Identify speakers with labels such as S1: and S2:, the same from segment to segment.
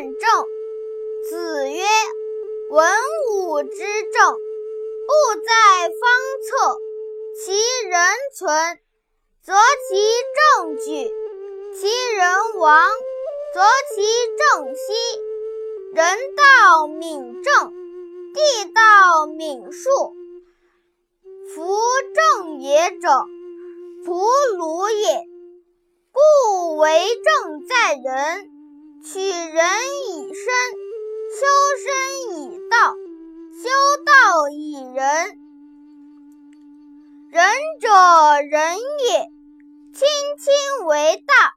S1: 正子曰文武之政不在方策其人存则其政举其人亡则其政息人道敏政地道敏树夫政也者蒲鲁也故为政在人取人以身，修身以道，修道以仁。仁者仁也，亲亲为大；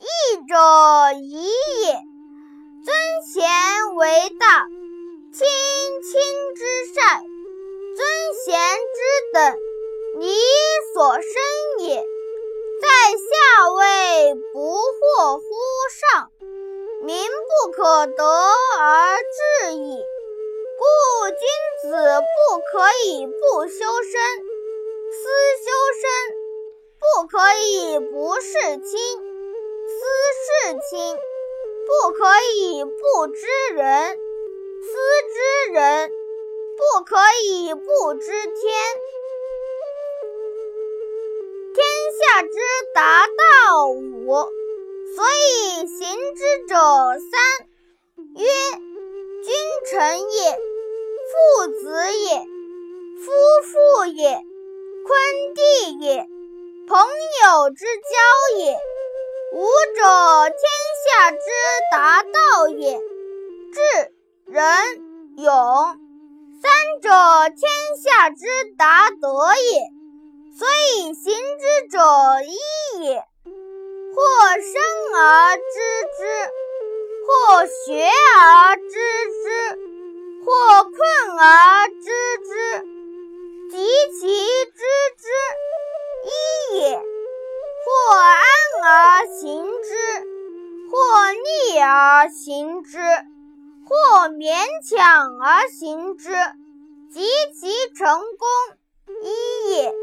S1: 义者义也，尊贤为大。亲亲之善，尊贤之等，理所生也。在下位不惑乎上，民不可得而治矣。故君子不可以不修身。思修身，不可以不事亲；思事亲，不可以不知人；思知人，不可以不知天。天下之达道五，行之者三：曰君臣也，父子也，夫妇也。坤地也，朋友之交也。五者，天下之达道也。智、仁、勇，三者，天下之达德也。所以行之者一也。生而知之，或学而知之，或困而知之，及其知之一也；或安而。行之，或逆而行之，或勉强而行之，及其成功，一也。